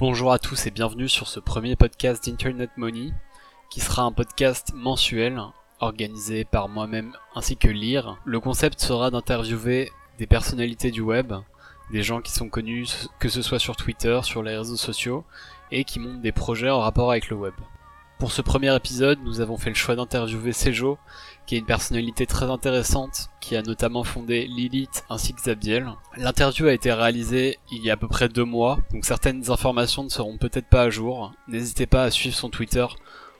Bonjour à tous et bienvenue sur ce premier podcast d'Internet Money, qui sera un podcast mensuel organisé par moi-même ainsi que Lire. Le concept sera d'interviewer des personnalités du web, des gens qui sont connus que ce soit sur Twitter, sur les réseaux sociaux, et qui montent des projets en rapport avec le web. Pour ce premier épisode, nous avons fait le choix d'interviewer Sejo, qui est une personnalité très intéressante, qui a notamment fondé Lilith ainsi que Zabdiel. L'interview a été réalisée il y a à peu près deux mois, donc certaines informations ne seront peut-être pas à jour. N'hésitez pas à suivre son Twitter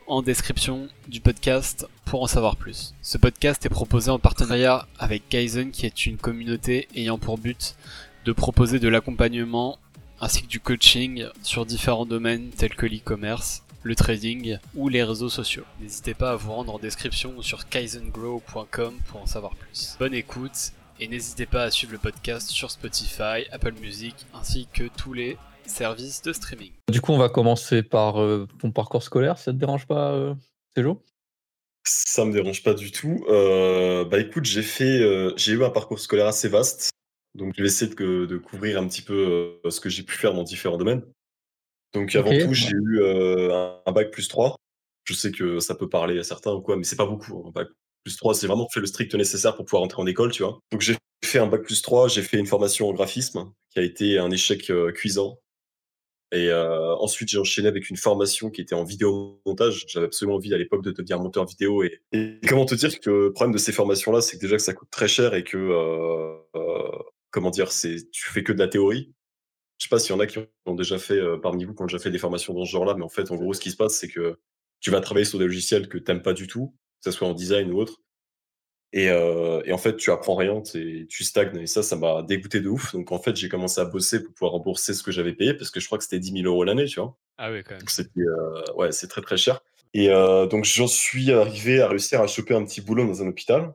en description du podcast pour en savoir plus. Ce podcast est proposé en partenariat avec Kaizen, qui est une communauté ayant pour but de proposer de l'accompagnement ainsi que du coaching sur différents domaines tels que l'e-commerce, le trading ou les réseaux sociaux. N'hésitez pas à vous rendre en description ou sur kaizengrow.com pour en savoir plus. Bonne écoute et n'hésitez pas à suivre le podcast sur Spotify, Apple Music ainsi que tous les services de streaming. Du coup, on va commencer par euh, ton parcours scolaire, ça te dérange pas, euh, Céjo? Ça me dérange pas du tout. Euh, bah écoute, j'ai fait, euh, j'ai eu un parcours scolaire assez vaste, donc je vais essayer de, de couvrir un petit peu euh, ce que j'ai pu faire dans différents domaines. Donc avant tout, j'ai eu euh, un, bac plus 3. Je sais que ça peut parler à certains ou quoi, mais c'est pas beaucoup. hein. Un bac plus 3, c'est vraiment fait le strict nécessaire pour pouvoir entrer en école, tu vois. Donc j'ai fait un bac plus 3, j'ai fait une formation en graphisme qui a été un échec euh, cuisant. Et euh, ensuite, j'ai enchaîné avec une formation qui était en vidéomontage. J'avais absolument envie à l'époque de devenir monteur vidéo. Et, et comment te dire que le problème de ces formations-là, c'est que déjà que ça coûte très cher et que, euh, euh, comment dire, c'est tu fais que de la théorie. Je sais pas s'il y en a qui ont déjà fait, euh, parmi vous, qui ont déjà fait des formations dans ce genre-là, mais en fait, en gros, ce qui se passe, c'est que tu vas travailler sur des logiciels que t'aimes pas du tout, que ce soit en design ou autre. Et, euh, et en fait, tu apprends rien, tu stagnes. Et ça, ça m'a dégoûté de ouf. Donc, en fait, j'ai commencé à bosser pour pouvoir rembourser ce que j'avais payé, parce que je crois que c'était 10 000 euros l'année, tu vois. Ah oui quand même. Donc, c'était, euh, ouais, c'est très, très cher. Et donc, j'en suis arrivé à réussir à choper un petit boulot dans un hôpital.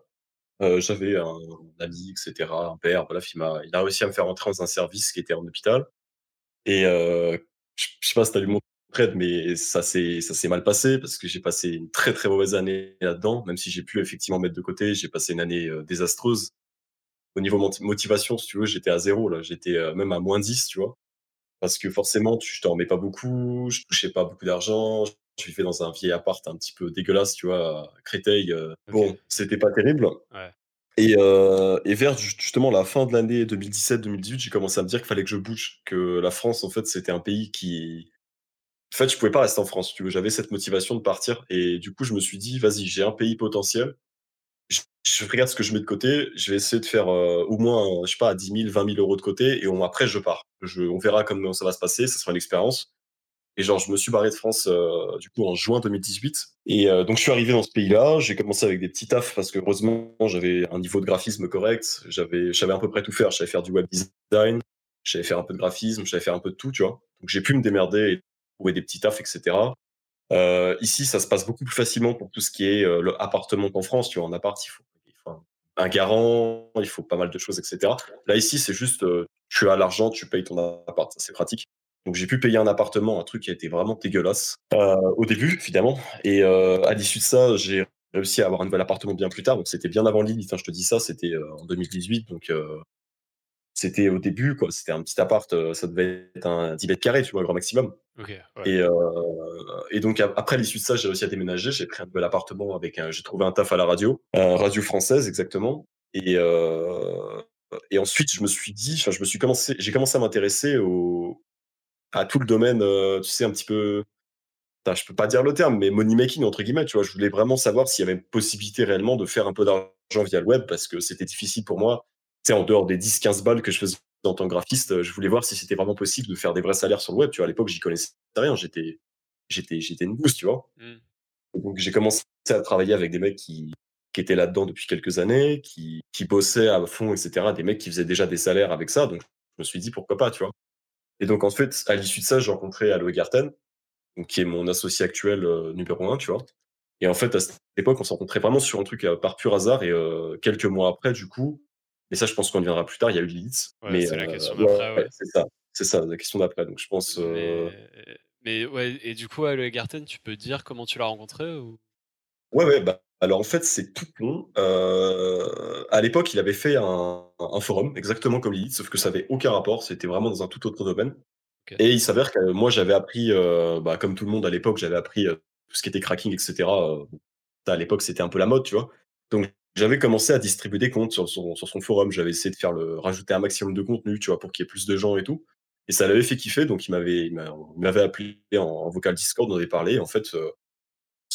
Euh, j'avais un ami, etc., un père, bref, il m'a, il a réussi à me faire entrer dans un service qui était en hôpital. Et euh, je sais pas si tu as lu mon trade, mais ça s'est mal passé parce que j'ai passé une très, très mauvaise année là-dedans, même si j'ai pu effectivement mettre de côté. J'ai passé une année, désastreuse. Au niveau moti motivation, si tu veux, j'étais à zéro là, j'étais, même à moins dix tu vois? Parce que forcément, tu je dormais pas beaucoup, je touchais pas beaucoup d'argent, je vivais dans un vieil appart un petit peu dégueulasse, tu vois, à Créteil, heu, Ok. bon, c'était pas terrible. Ouais. Et, euh, et vers ju- justement la fin de l'année 2017-2018, j'ai commencé à me dire qu'il fallait que je bouge, que la France, en fait, c'était un pays qui... En fait, je pouvais pas rester en France. J'avais cette motivation de partir. Et du coup, je me suis dit, vas-y, j'ai un pays potentiel. Je, regarde ce que je mets de côté. Je vais essayer de faire euh, au moins, je sais pas, 10 000, 20 000 euros de côté. Et on, après, je pars. On verra comment ça va se passer. Ça sera une expérience. Et genre, je me suis barré de France euh, du coup en juin 2018. Et euh, donc, je suis arrivé dans ce pays-là. J'ai commencé avec des petits tafs parce que heureusement, j'avais un niveau de graphisme correct. J'avais, je savais à peu près tout faire. Je savais faire du web design, je savais faire un peu de graphisme, je savais faire un peu de tout, tu vois. Donc, j'ai pu me démerder et trouver des petits tafs, etc. Euh, ici, ça se passe beaucoup plus facilement pour tout ce qui est euh, l'appartement qu'en France. Tu vois, en appart, il faut, il faut un, un garant, il faut pas mal de choses, etc. Là, ici, c'est juste, euh, tu as l'argent, tu payes ton appart. C'est pratique. Donc, j'ai pu payer un appartement, un truc qui a été vraiment dégueulasse euh, au début, évidemment. Et euh, à l'issue de ça, j'ai réussi à avoir un nouvel appartement bien plus tard. Donc, c'était bien avant Lilith, hein, je te dis ça. C'était euh, en 2018. Donc, c'était au début, quoi. C'était un petit appart. ça devait être un 10 mètres carrés, tu vois, grand maximum. Ouais. Et, et donc a- après l'issue de ça, j'ai réussi à déménager. J'ai pris un nouvel appartement avec un. J'ai trouvé un taf à la radio, radio française exactement. Et et ensuite, je me suis dit, enfin, je me suis commencé, j'ai commencé à m'intéresser au à tout le domaine, euh, tu sais, un petit peu. Putain, je peux pas dire le terme, mais money making entre guillemets. Tu vois, je voulais vraiment savoir s'il y avait possibilité réellement de faire un peu d'argent via le web parce que c'était difficile pour moi. Tu sais, en dehors des 10-15 balles que je faisais en tant que graphiste, euh, je voulais voir si c'était vraiment possible de faire des vrais salaires sur le web. Tu vois, à l'époque, j'y connaissais rien. J'étais j'étais j'étais une gousse, tu vois. Hmm. Donc j'ai commencé à travailler avec des mecs qui, qui étaient là-dedans depuis quelques années, qui, qui bossaient à fond, etc. Des mecs qui faisaient déjà des salaires avec ça. Donc je me suis dit pourquoi pas, tu vois. Et donc en fait, à l'issue de ça, j'ai rencontré Aloe Garten, qui est mon associé actuel euh, numéro un, tu vois. Et en fait, à cette époque, on s'est rencontrés vraiment sur un truc euh, par pur hasard. Et euh, quelques mois après, du coup, et ça, je pense qu'on y viendra plus tard, il y a eu Lilith. Ouais, mais c'est la question d'après, ouais. c'est ça. C'est ça, la question d'après. Donc je pense. Mais... mais ouais, et du coup, le Garten, tu peux dire comment tu l'as rencontré ou... Ouais, ouais, bah, alors en fait, c'est tout con. Heu, à l'époque, il avait fait un un forum exactement comme Lilith, sauf que ça avait aucun rapport, c'était vraiment dans un tout autre domaine. Et il s'avère que moi, j'avais appris, euh, bah, comme tout le monde à l'époque, j'avais appris euh, tout ce qui était cracking, etc. euh, à l'époque, c'était un peu la mode, tu vois. Donc, j'avais commencé à distribuer des comptes sur son, sur son forum. J'avais essayé de faire le, rajouter un maximum de contenu, tu vois, pour qu'il y ait plus de gens et tout. Et ça l'avait fait kiffer. Donc, il m'avait, il m'a- il m'avait appelé en, en vocal Discord, on avait parlé. En fait, euh,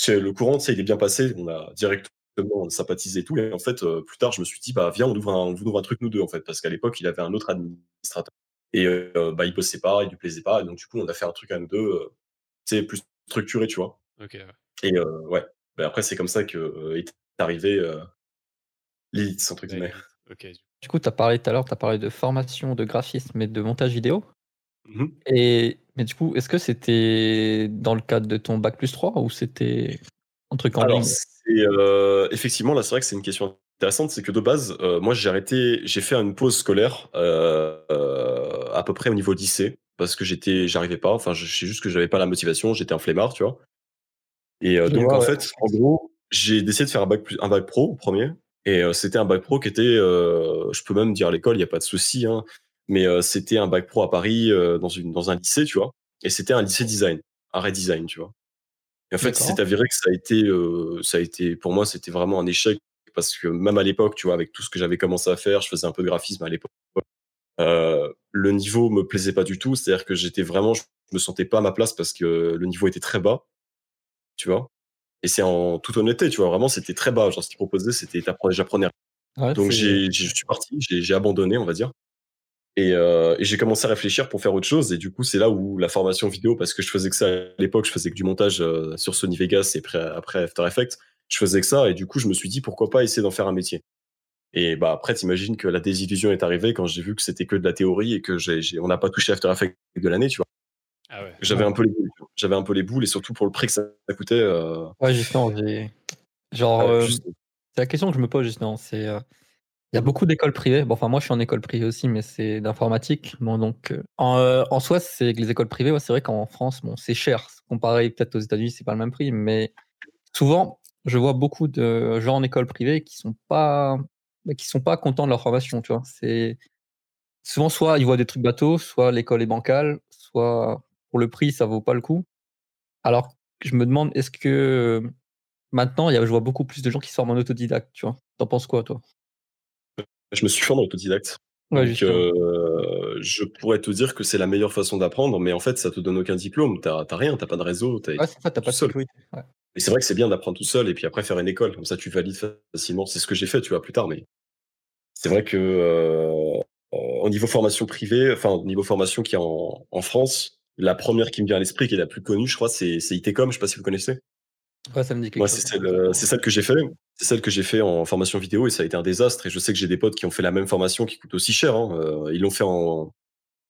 le courant, tu sais, il est bien passé. On a directement sympathisé et tout. Et en fait, euh, plus tard, je me suis dit, bah, viens, on ouvre un, on ouvre un truc, nous deux, en fait. Parce qu'à l'époque, il avait un autre administrateur. Et euh, bah, il bossait pas, il lui plaisait pas. Et donc, du coup, on a fait un truc à nous deux, euh, tu sais, plus structuré, tu vois. Ouais. Et euh, ouais, Bah, après, c'est comme ça que euh, est arrivé euh, l'élite, entre guillemets. Du coup, tu as parlé tout à l'heure, tu as parlé de formation, de graphisme et de montage vidéo. Et mais du coup, est-ce que c'était dans le cadre de ton bac plus 3 ou c'était un truc en Alors, euh, effectivement, là, c'est vrai que c'est une question intéressante. C'est que de base, euh, moi, j'ai arrêté, j'ai fait une pause scolaire euh, à peu près au niveau lycée parce que j'étais, j'arrivais pas. Enfin, je sais juste que j'avais pas la motivation. J'étais un flemmard, tu vois. Et donc, vois, en ouais. fait, en gros, j'ai décidé de faire un bac, plus- un bac pro au premier. Et c'était un bac pro qui était, je peux même dire à l'école, il n'y a pas de souci, hein, mais euh, c'était un bac pro à Paris euh, dans, une, dans un lycée, tu vois. Et c'était un lycée design, arrêt design, tu vois. Et en fait, c'est avéré que ça a été, euh, ça a été, pour moi, c'était vraiment un échec parce que même à l'époque, tu vois, avec tout ce que j'avais commencé à faire, je faisais un peu de graphisme à l'époque. Euh, le niveau me plaisait pas du tout, c'est-à-dire que j'étais vraiment, je me sentais pas à ma place parce que le niveau était très bas, tu vois. Et c'est en toute honnêteté, tu vois, vraiment, c'était très bas. Genre, ce qu'ils proposaient, c'était, j'apprenais Ouais, donc j'ai, je suis parti, j'ai abandonné, on va dire. Et, euh, et j'ai commencé à réfléchir pour faire autre chose. Et du coup, c'est là où la formation vidéo, parce que je faisais que ça à l'époque, je faisais que du montage euh, sur Sony Vegas et après, après After Effects, je faisais que ça. Et du coup, je me suis dit, pourquoi pas essayer d'en faire un métier. Et bah après, t'imagines que la désillusion est arrivée quand j'ai vu que c'était que de la théorie et que j'ai, j'ai- on n'a pas touché After Effects de l'année, tu vois. Ah ouais. J'avais un peu les boules. J'avais un peu les boules et surtout pour le prix que ça coûtait. euh, Ouais, justement, j'ai. Genre, juste- c'est la question que je me pose justement. C'est, euh, il y a beaucoup d'écoles privées. Bon, enfin, moi, je suis en école privée aussi, mais c'est d'informatique. Bon, donc, euh, en, euh, en soi, c'est que les écoles privées, c'est vrai qu'en France, bon, c'est cher. Comparé peut-être aux États-Unis, c'est pas le même prix, mais souvent, je vois beaucoup de gens en école privée qui sont pas, bah, qui sont pas contents de leur formation. Tu vois, c'est souvent soit ils voient des trucs bateaux, soit l'école est bancale, soit pour le prix, ça vaut pas le coup. Alors, je me demande, est-ce que euh, maintenant, je vois beaucoup plus de gens qui se forment en autodidacte, tu vois. T'en penses quoi, toi? Je me suis fait en autodidacte. Ouais, Donc, euh, je pourrais te dire que c'est la meilleure façon d'apprendre, mais en fait, ça te donne aucun diplôme. T'as t'as rien, t'as pas de réseau. T'as Ouais, c'est ça, t'as pas de seul. Ouais. Et c'est vrai que c'est bien d'apprendre tout seul et puis après faire une école. Comme ça, tu valides facilement. C'est ce que j'ai fait, tu vois, plus tard. Mais c'est vrai que euh, au niveau formation privée, enfin, au niveau formation qui est en, en France, la première qui me vient à l'esprit, qui est la plus connue, je crois, c'est c'est ITCOM. Je sais pas si vous connaissez. Ouais, ça me dit quelque Moi, chose. c'est celle, euh, c'est celle que j'ai fait. C'est celle que j'ai fait en formation vidéo et ça a été un désastre. Et je sais que j'ai des potes qui ont fait la même formation qui coûte aussi cher. hein. Euh, ils l'ont fait en,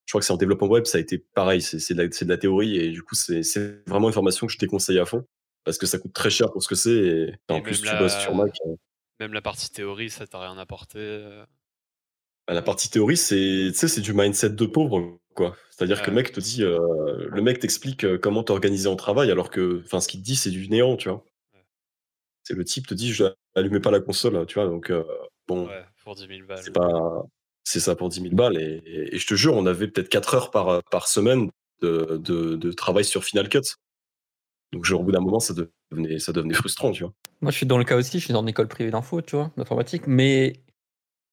je crois que c'est en développement web, ça a été pareil. C'est de, de la théorie et du coup, c'est vraiment une formation que je déconseille à fond parce que ça coûte très cher pour ce que c'est. Et, en plus, tu bosses sur Mac. euh, Même la partie théorie, ça t'a rien apporté. euh? bah, La partie théorie, c'est du mindset de pauvre. C'est-à-dire que le mec te dit, euh, le mec t'explique comment t'organiser en travail, alors que, enfin, ce qu'il te dit, c'est du néant, tu vois. Ouais. C'est le type te dit, je allumez pas la console, tu vois. Donc, euh, bon, Ouais, pour 10 000 balles. c'est pas, c'est ça pour 10 000 balles. Et, et- et je te jure, on avait peut-être 4 heures par, par semaine de, de, de travail sur Final Cut. Donc, genre, au bout d'un moment, ça devenait, ça devenait frustrant, tu vois. Moi, je suis dans le cas aussi, je suis dans une école privée d'info, tu vois, d'informatique. Mais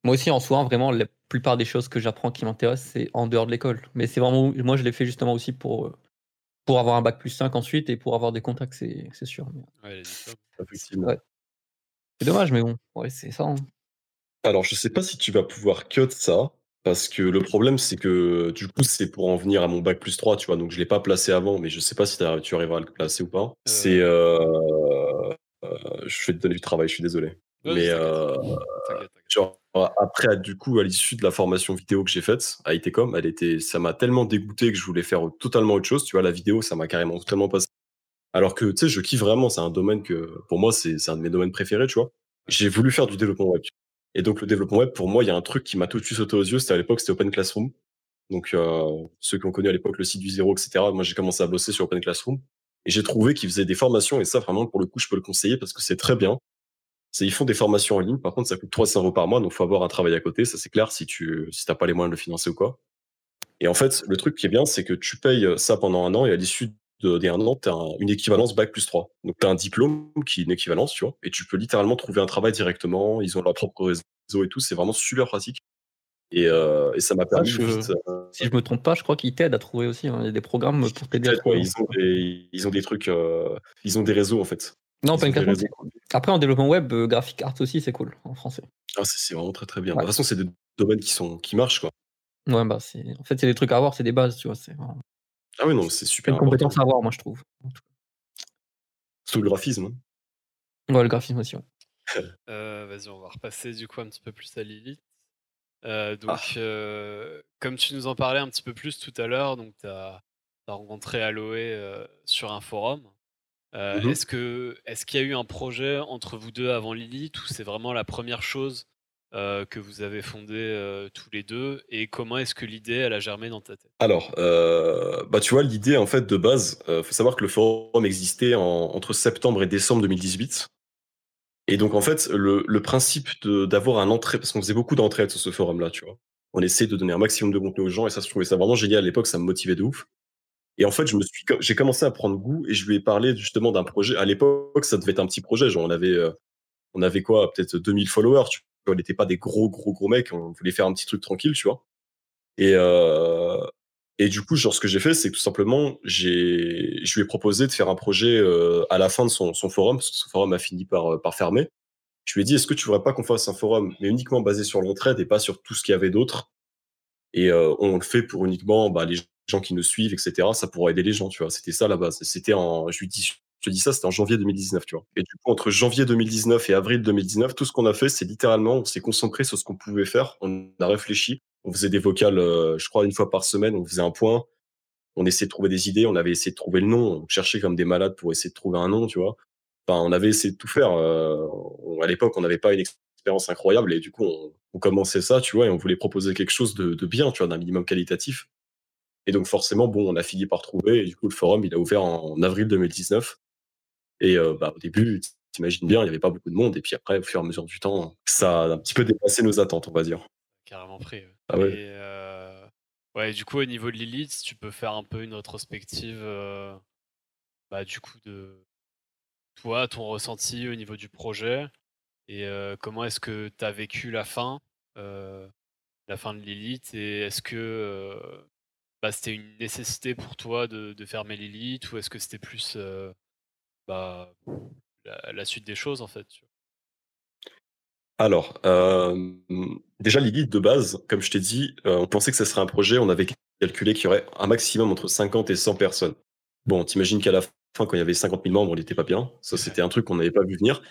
moi aussi, en soi, vraiment, la plupart des choses que j'apprends qui m'intéressent, c'est en dehors de l'école. Mais c'est vraiment, moi, je l'ai fait justement aussi pour, pour avoir un bac plus 5 ensuite et pour avoir des contacts, c'est sûr. Mais Ouais, les diplômes. Effectivement. Ouais. C'est dommage, mais bon, ouais, c'est ça. hein. Alors, je sais pas si tu vas pouvoir cut ça, parce que le problème, c'est que du coup, c'est pour en venir à mon bac plus 3, tu vois. Donc, je l'ai pas placé avant, mais je sais pas si tu arriveras à le placer ou pas. C'est. euh, euh, je vais te donner du travail, je suis désolé. Ouais, mais euh, genre, après, du coup, à l'issue de la formation vidéo que j'ai faite à ITCOM, elle était, ça m'a tellement dégoûté que je voulais faire totalement autre chose. Tu vois, la vidéo, ça m'a carrément totalement passé. Alors que, tu sais, je kiffe vraiment. C'est un domaine que, pour moi, c'est un de mes domaines préférés, tu vois. J'ai voulu faire du développement web. Et donc, le développement web, pour moi, il y a un truc qui m'a tout de suite sauté aux yeux. C'était à l'époque, c'était Open Classroom. Donc, euh, ceux qui ont connu à l'époque le site du zéro, etc. Moi, j'ai commencé à bosser sur Open Classroom. Et j'ai trouvé qu'ils faisaient des formations. Et ça, vraiment, pour le coup, je peux le conseiller parce que c'est très bien. C'est, ils font des formations en ligne. Par contre, ça coûte 300 euros par mois. Donc, faut avoir un travail à côté. Ça, c'est clair si tu, si t'as pas les moyens de le financer ou quoi. Et en fait, le truc qui est bien, c'est que tu payes ça pendant un an et à l'issue de, des un an, tu as une équivalence bac plus 3. Donc tu as un diplôme qui est une équivalence, tu vois, et tu peux littéralement trouver un travail directement. Ils ont leur propre réseau et tout. C'est vraiment super pratique. Et, euh, et ça m'a permis. je- vite, euh, Si je me trompe pas, je crois qu'ils t'aident à trouver aussi. hein. Il y a des programmes pour t'aider à peut-être, trouver. ouais, ils, ont des, ils ont des trucs. euh, ils ont des réseaux en fait. Non, pas une c'est cool. Après, en développement web, graphic art aussi, c'est cool en français. Ah, c'est vraiment très très bien. Ouais. De toute façon, c'est des domaines qui, sont, qui marchent quoi. Ouais, bah, c'est... En fait, c'est des trucs à avoir, c'est des bases, tu vois. Ah oui, non, c'est c'est super une important. compétence à avoir, moi, je trouve. Sous le graphisme. hein. Ouais, le graphisme aussi, ouais. Euh, Vas-y, on va repasser du coup un petit peu plus à Lilith. Euh, donc, Ah. euh, comme tu nous en parlais un petit peu plus tout à l'heure, donc tu as, rencontré Aloé euh, sur un forum. Euh, Mhm. Est-ce que est-ce qu'il y a eu un projet entre vous deux avant Lilith ou c'est vraiment la première chose euh, que vous avez fondée euh, tous les deux et comment est-ce que l'idée elle a germé dans ta tête? Alors, euh, bah tu vois, l'idée en fait de base, euh, faut savoir que le forum existait en- entre septembre et décembre 2018. Et donc en fait, le, principe d'avoir un entrée, parce qu'on faisait beaucoup d'entraides sur ce forum-là, tu vois. On essayait de donner un maximum de contenu aux gens et ça, je trouvais ça vraiment génial à l'époque, ça me motivait de ouf. Et en fait, je me suis, j'ai commencé à prendre goût et je lui ai parlé justement d'un projet. À l'époque, ça devait être un petit projet, genre on avait, on avait quoi, peut-être 2000 followers, tu. On n'était pas des gros, gros, gros mecs, on voulait faire un petit truc tranquille, tu vois. Et, euh, et du coup, genre, ce que j'ai fait, c'est tout simplement, j'ai, je lui ai proposé de faire un projet euh, à la fin de son, son forum, parce que son forum a fini par, euh, par fermer. Je lui ai dit, est-ce que tu voudrais pas qu'on fasse un forum, mais uniquement basé sur l'entraide et pas sur tout ce qu'il y avait d'autre? Et on le fait pour uniquement bah, les gens qui nous suivent, etc. Ça pourrait aider les gens, tu vois. C'était ça la base. C'était en, je lui dis, te dis ça, c'était en janvier 2019, tu vois. Et du coup, entre janvier 2019 et avril 2019, tout ce qu'on a fait, c'est littéralement, on s'est concentré sur ce qu'on pouvait faire. On a réfléchi. On faisait des vocales, euh, je crois, une fois par semaine. On faisait un point. On essayait de trouver des idées. On avait essayé de trouver le nom. On cherchait comme des malades pour essayer de trouver un nom, tu vois. Enfin, on avait essayé de tout faire. Euh, à l'époque, on n'avait pas une expérience incroyable et du coup, on, commençait ça, tu vois, et on voulait proposer quelque chose de, bien, tu vois, d'un minimum qualitatif. Et donc, forcément, bon, on a fini par trouver. Et du coup, le forum, il a ouvert en avril 2019. Et euh, bah, au début, t'imagines bien, il n'y avait pas beaucoup de monde. Et puis après, au fur et à mesure du temps, ça a un petit peu dépassé nos attentes, on va dire. Carrément pris. ouais. Ah ouais. Et euh, ouais, du coup, au niveau de Lilith, tu peux faire un peu une rétrospective, euh, bah, du coup, de toi, ton ressenti au niveau du projet, et comment est-ce que tu as vécu la fin, la fin de Lilith, et est-ce que bah, c'était une nécessité pour toi de, de fermer Lilith, ou est-ce que c'était plus bah, la, la suite des choses, en fait Alors, euh, déjà, Lilith, de base, comme je t'ai dit, euh, on pensait que ce serait un projet, on avait calculé qu'il y aurait un maximum entre 50 et 100 personnes. Bon, t'imagines qu'à la fin, quand il y avait 50 000 membres, on n'était pas bien. Ça, c'était un truc qu'on n'avait pas vu venir.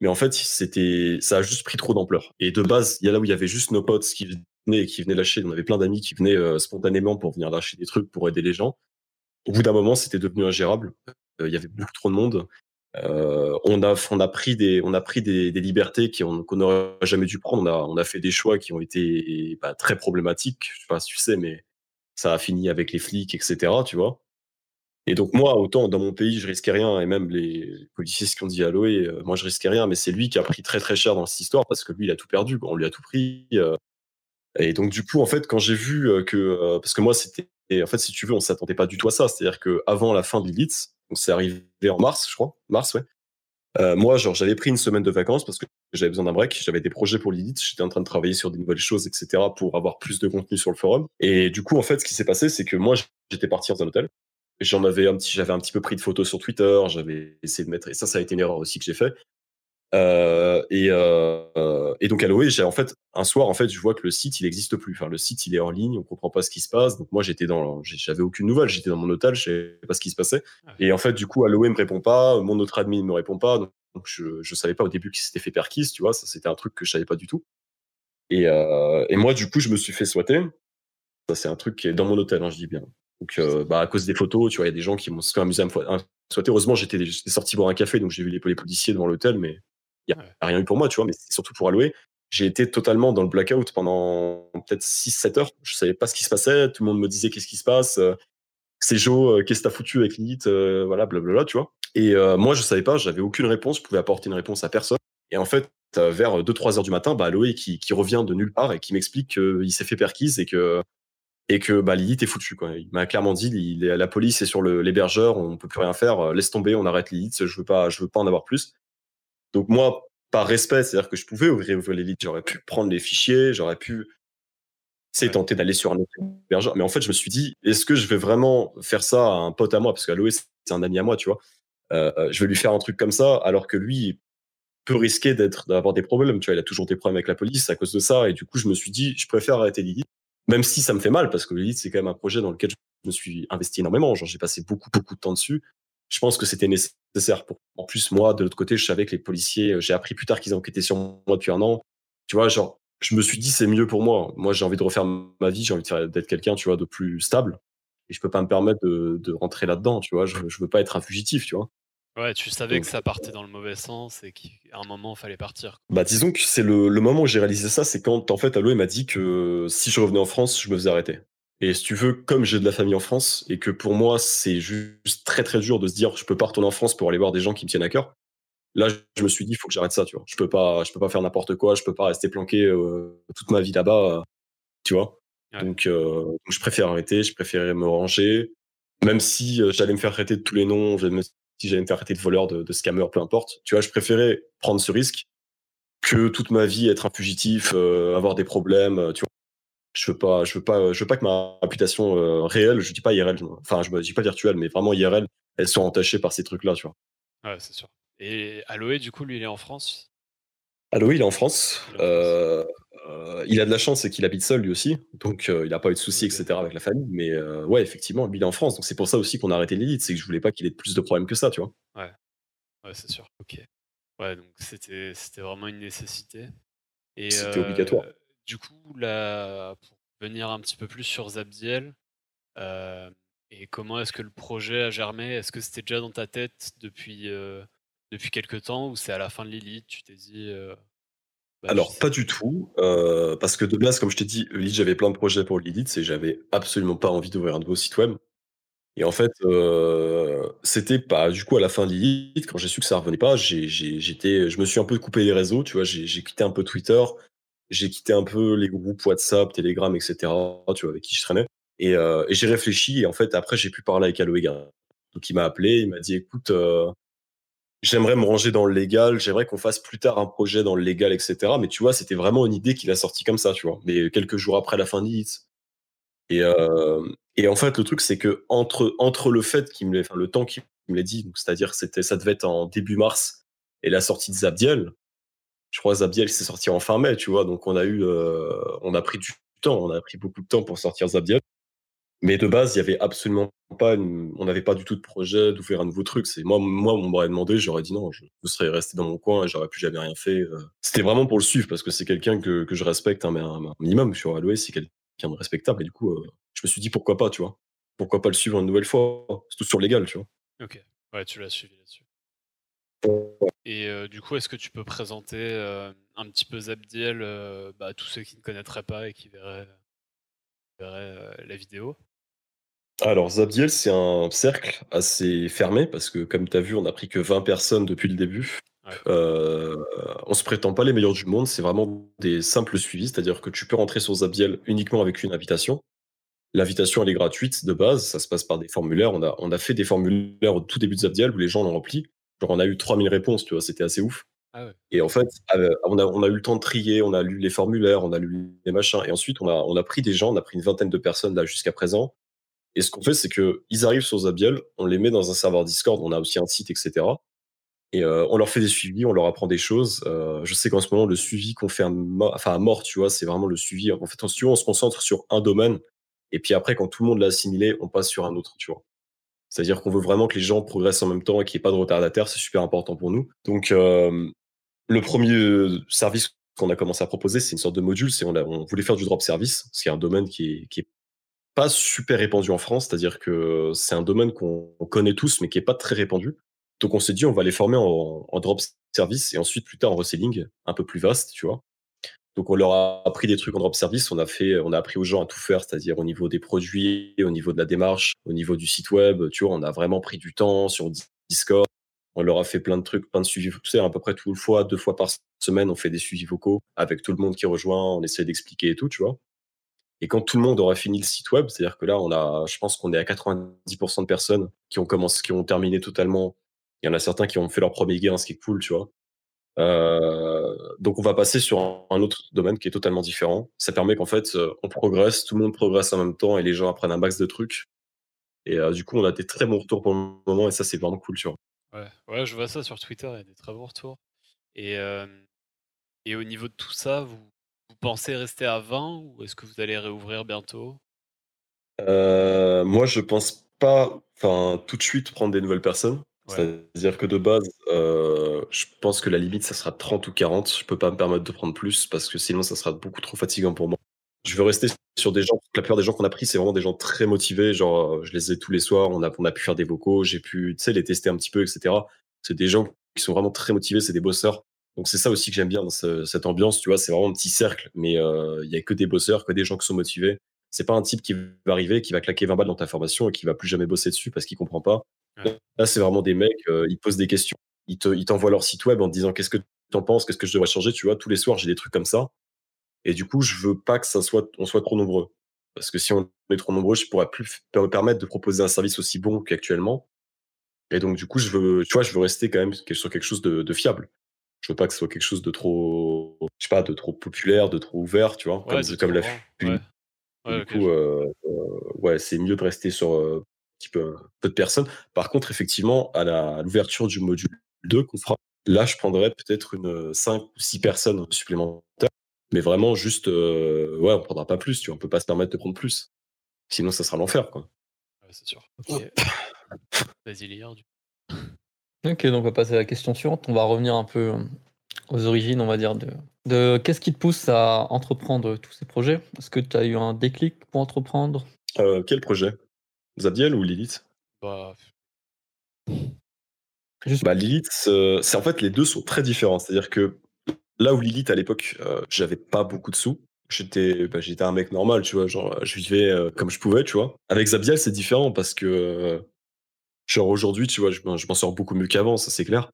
Mais en fait, c'était, ça a juste pris trop d'ampleur. Et de base, il y a là où il y avait juste nos potes qui venaient et qui venaient lâcher. On avait plein d'amis qui venaient euh, spontanément pour venir lâcher des trucs pour aider les gens. Au bout d'un moment, c'était devenu ingérable. Il y avait beaucoup trop de monde. Euh, on a on a pris des on a pris des, des libertés qui on- qu'on n'aurait jamais dû prendre. On a on a fait des choix qui ont été bah, très problématiques. Je sais pas si tu sais, mais ça a fini avec les flics, etc. Tu vois. Et donc moi, autant dans mon pays, je risquais rien, et même les policiers ce qu'on dit à Loé, euh, moi je risquais rien, mais c'est lui qui a pris très très cher dans cette histoire parce que lui il a tout perdu, on lui a tout pris. euh. et donc du coup, en fait, quand j'ai vu euh, que parce que moi c'était en fait si tu veux, on s'attendait pas du tout à ça, c'est-à-dire que avant la fin de Lilith, on s'est arrivé en mars, je crois, mars, ouais. Euh, moi, genre, j'avais pris une semaine de vacances parce que j'avais besoin d'un break. J'avais des projets pour Lilith. J'étais en train de travailler sur des nouvelles choses, etc., pour avoir plus de contenu sur le forum. Et du coup, en fait, ce qui s'est passé, c'est que moi, j'étais parti dans un hôtel. J'en avais un petit, j'avais un petit peu pris de photos sur Twitter. J'avais essayé de mettre, et ça, ça a été une erreur aussi que j'ai fait. Euh, et, euh, et donc à Loé, j'ai en fait un soir, en fait, je vois que le site il n'existe plus. Enfin, le site il est en ligne, on comprend pas ce qui se passe. Donc moi j'étais dans, j'avais aucune nouvelle, j'étais dans mon hôtel, je savais pas ce qui se passait. Et en fait, du coup, Aloé me répond pas, mon autre admin me répond pas. Donc, donc je, je savais pas au début qu'il s'était fait perquise, tu vois. Ça c'était un truc que je savais pas du tout. Et, euh, et moi, du coup, je me suis fait souhaiter. Ça c'est un truc qui est dans mon hôtel, hein, je dis bien. Donc, euh, bah, à cause des photos, tu vois, il y a des gens qui m'ont amusé à me souhaiter. Heureusement, j'étais sorti boire un café, donc j'ai vu les, les policiers devant l'hôtel, mais il n'y a, a, rien eu pour moi, tu vois, mais c'est surtout pour Aloé. J'ai été totalement dans le blackout pendant peut-être 6-7 heures. Je savais pas ce qui se passait. Tout le monde me disait qu'est-ce qui se passe. C'est Joe, euh, qu'est-ce que t'as foutu avec Lilith euh, Voilà, blablabla, tu vois. Et euh, moi, je savais pas, j'avais aucune réponse. Je pouvais apporter une réponse à personne. Et en fait, vers 2-3 heures du matin, bah, Aloé qui, qui, revient de nulle part et qui m'explique qu'il s'est fait perquise et que et que bah, Lilith est foutu. Quoi. Il m'a clairement dit il la police est sur l'hébergeur, on peut plus rien faire, laisse tomber, on arrête Lilith, je veux pas, je veux pas en avoir plus. Donc moi, par respect, c'est-à-dire que je pouvais ouvrir, Lilith, j'aurais pu prendre les fichiers, j'aurais pu c'est tenter d'aller sur un autre hébergeur. Mais en fait, je me suis dit, est-ce que je vais vraiment faire ça à un pote à moi? Parce qu'Aloe, c'est un ami à moi, tu vois. Euh, je vais lui faire un truc comme ça, alors que lui peut risquer d'être d'avoir des problèmes. Tu vois, il a toujours des problèmes avec la police à cause de ça. Et du coup, je me suis dit, je préfère arrêter Lilith, même si ça me fait mal, parce que Lilith, c'est quand même un projet dans lequel je me suis investi énormément. Genre, j'ai passé beaucoup, beaucoup de temps dessus. Je pense que c'était nécessaire. Pour... En plus, moi, de l'autre côté, je savais que les policiers, j'ai appris plus tard qu'ils enquêtaient sur moi depuis un an. Tu vois, genre, je me suis dit, c'est mieux pour moi. Moi, j'ai envie de refaire ma vie, j'ai envie d'être quelqu'un, tu vois, de plus stable. Et je peux pas me permettre de, de rentrer là-dedans, tu vois. Je, je veux pas être un fugitif, tu vois. Ouais, tu savais que ça partait dans le mauvais sens et qu'à un moment, il fallait partir. Bah, disons que c'est le, le, moment où j'ai réalisé ça, c'est quand, en fait, Aloé m'a dit que si je revenais en France, je me faisais arrêter. Et si tu veux, comme j'ai de la famille en France et que pour moi, c'est juste très très dur de se dire, je peux pas retourner en France pour aller voir des gens qui me tiennent à cœur. Là, je me suis dit, il faut que j'arrête ça, tu vois. Je peux pas, je peux pas faire n'importe quoi, je peux pas rester planqué euh, toute ma vie là-bas, tu vois. Donc, euh, donc, je préfère arrêter, je préférais me ranger, même si euh, j'allais me faire arrêter de tous les noms, si j'allais me faire arrêter de voleur, de, de scammer, peu importe. Tu vois, je préférais prendre ce risque que toute ma vie être un fugitif, avoir des problèmes, tu vois. Je veux pas, je veux pas, je veux pas que ma réputation réelle, je dis pas IRL, enfin, je me dis pas virtuelle, mais vraiment IRL, elle soit entachée par ces trucs-là, tu vois. Ouais, c'est sûr. Et Aloé, du coup, lui, il est en France? Aloé, il est en France. Euh, euh, il a de la chance, c'est qu'il habite seul lui aussi. Donc, euh, il n'a pas eu de soucis, etc. avec la famille. Mais ouais, effectivement, lui, il est en France. Donc, c'est pour ça aussi qu'on a arrêté l'élite. C'est que je voulais pas qu'il ait plus de problèmes que ça, tu vois. Ouais, ouais c'est sûr. Ok. Ouais, donc c'était vraiment une nécessité. C'était obligatoire. Du coup, là, pour venir un petit peu plus sur Zabdiel, et comment est-ce que le projet a germé? Est-ce que c'était déjà dans ta tête depuis depuis quelques temps ou c'est à la fin de Lilith, tu t'es dit. Euh, bah, Alors, pas du tout. Euh, parce que de base, comme je t'ai dit, Lilith, j'avais plein de projets pour Lilith et j'avais absolument pas envie d'ouvrir un nouveau site web. Et en fait, euh, c'était pas du coup à la fin de Lilith, quand j'ai su que ça revenait pas, j'étais, je me suis un peu coupé les réseaux, tu vois, j'ai quitté un peu Twitter, j'ai quitté un peu les groupes WhatsApp, Telegram, etc., tu vois, avec qui je traînais. Et, j'ai réfléchi, et en fait, après, j'ai pu parler avec Aloega. Donc, il m'a appelé, il m'a dit, écoute, j'aimerais me ranger dans le légal, j'aimerais qu'on fasse plus tard un projet dans le légal, etc. Mais tu vois, c'était vraiment une idée qu'il a sortie comme ça, tu vois. Mais quelques jours après la fin d'Hits. Et, euh, et en fait, le truc, c'est que entre, entre le fait qu'il me enfin, le temps qu'il me l'a dit, c'est-à-dire c'était, ça devait être en début mars, et la sortie de Zabdiel, je crois que Zabdiel s'est sorti en fin mai, tu vois. Donc on a eu, euh, on a pris du temps, on a pris beaucoup de temps pour sortir Zabdiel. Mais de base, il y avait absolument pas, on n'avait pas du tout de projet d'ouvrir un nouveau truc. C'est moi, moi, on m'aurait demandé, j'aurais dit non, je, serais resté dans mon coin et j'aurais plus jamais rien fait. Euh. C'était vraiment pour le suivre parce que c'est quelqu'un que, je respecte un, un minimum. Sur Aloe, c'est quelqu'un de respectable et du coup, euh, je me suis dit pourquoi pas, tu vois. Pourquoi pas le suivre une nouvelle fois? C'est tout sur légal, tu vois. Ok, ouais, tu l'as suivi là-dessus. Et euh, du coup, est-ce que tu peux présenter un petit peu Zabdiel bah, à tous ceux qui ne connaîtraient pas et qui verraient, verraient la vidéo? Alors, Zabdiel, c'est un cercle assez fermé parce que, comme tu as vu, on n'a pris que 20 personnes depuis le début. Euh, on se prétend pas les meilleurs du monde, c'est vraiment des simples suivis, c'est-à-dire que tu peux rentrer sur Zabdiel uniquement avec une invitation. L'invitation, elle est gratuite de base, ça se passe par des formulaires. On a, on a fait des formulaires au tout début de Zabdiel où les gens l'ont rempli. Genre, on a eu 3000 réponses, tu vois, c'était assez ouf. Ah et en fait, euh, on a, on a eu le temps de trier, on a lu les formulaires, on a lu les machins. Et ensuite, on a, on a pris des gens, on a pris une vingtaine de personnes là jusqu'à présent. Et ce qu'on fait, c'est qu'ils arrivent sur Zabiel, on les met dans un serveur Discord, on a aussi un site, etc. Et euh, on leur fait des suivis, on leur apprend des choses. Euh, je sais qu'en ce moment, le suivi qu'on fait à, enfin, à mort, tu vois, c'est vraiment le suivi. En fait, on, on se concentre sur un domaine. Et puis après, quand tout le monde l'a assimilé, on passe sur un autre, tu vois. C'est-à-dire qu'on veut vraiment que les gens progressent en même temps et qu'il n'y ait pas de retardataire. C'est super important pour nous. Donc, euh, le premier service qu'on a commencé à proposer, c'est une sorte de module. On, voulait faire du drop service, ce qui est un domaine qui est, qui est pas super répandu en France, c'est-à-dire que c'est un domaine qu'on connaît tous, mais qui est pas très répandu. Donc on s'est dit, on va les former en, drop service et ensuite plus tard en reselling, un peu plus vaste, tu vois. Donc on leur a appris des trucs en drop service, on a fait, on a appris aux gens à tout faire, c'est-à-dire au niveau des produits, au niveau de la démarche, au niveau du site web, tu vois, on a vraiment pris du temps sur Discord. On leur a fait plein de trucs, plein de suivis, tu sais, à peu près tout le fois, deux fois par semaine, on fait des suivis vocaux avec tout le monde qui rejoint, on essaie d'expliquer et tout, tu vois. Et quand tout le monde aura fini le site web, c'est-à-dire que là, on a, je pense qu'on est à 90% de personnes qui ont commencé, qui ont terminé totalement. Il y en a certains qui ont fait leur premier gain, ce qui est cool, tu vois. Euh, donc on va passer sur un, autre domaine qui est totalement différent. Ça permet qu'en fait, euh, on progresse, tout le monde progresse en même temps et les gens apprennent un max de trucs. Et euh, du coup, on a des très bons retours pour le moment et ça, c'est vraiment cool, tu vois. Ouais, ouais, je vois ça sur Twitter, il y a des très bons retours. Et, et au niveau de tout ça, vous, vous pensez rester à 20 ou est-ce que vous allez réouvrir bientôt? Moi, je pense pas, enfin, tout de suite prendre des nouvelles personnes. C'est-à-dire que de base, euh, je pense que la limite, ça sera 30 ou 40. Je peux pas me permettre de prendre plus parce que sinon, ça sera beaucoup trop fatigant pour moi. Je veux rester sur des gens. La plupart des gens qu'on a pris, c'est vraiment des gens très motivés. Genre, euh, je les ai tous les soirs. On a, on a pu faire des vocaux. J'ai pu, les tester un petit peu, etc. C'est des gens qui sont vraiment très motivés. C'est des bosseurs. Donc c'est ça aussi que j'aime bien dans cette ambiance, tu vois, c'est vraiment un petit cercle, mais euh, il y a que des bosseurs, que des gens qui sont motivés. C'est pas un type qui va arriver, qui va claquer 20 balles dans ta formation et qui va plus jamais bosser dessus parce qu'il comprend pas. Là, c'est vraiment des mecs, euh, ils posent des questions, ils t'envoient leur site web en te disant qu'est-ce que t'en penses, qu'est-ce que je devrais changer, tu vois. Tous les soirs, j'ai des trucs comme ça. Et du coup, je veux pas que ça soit, on soit trop nombreux. Parce que si on est trop nombreux, je pourrais plus me permettre de proposer un service aussi bon qu'actuellement. Et donc, du coup, je veux, tu vois, je veux rester quand même sur quelque chose de fiable je veux pas que ce soit quelque chose de trop, je sais pas, de trop populaire, de trop ouvert, tu vois, comme, comme la ouais. du coup, euh, euh, ouais, c'est mieux de rester sur euh, peu, peu de personnes. Par contre, effectivement, à l'ouverture du module 2 qu'on fera, là, je prendrais peut-être une 5 ou 6 personnes supplémentaires, mais vraiment juste, ouais, on prendra pas plus, tu vois, on peut pas se permettre de prendre plus. Sinon, ça sera l'enfer, quoi. Ouais, c'est sûr. Vas-y, lire, du Ok, donc on va passer à la question suivante. On va revenir un peu euh, aux origines, on va dire, de, de qu'est-ce qui te pousse à entreprendre tous ces projets? Est-ce que tu as eu un déclic pour entreprendre? Euh, Quel projet? Zadiel ou Lilith? Bah... bah Lilith, euh, c'est en fait les deux sont très différents. C'est-à-dire que là où Lilith à l'époque, j'avais pas beaucoup de sous. J'étais, bah, j'étais un mec normal, tu vois, genre je vivais comme je pouvais, tu vois. Avec Zabiel, c'est différent parce que Genre aujourd'hui, tu vois, je, m'en sors beaucoup mieux qu'avant, ça c'est clair.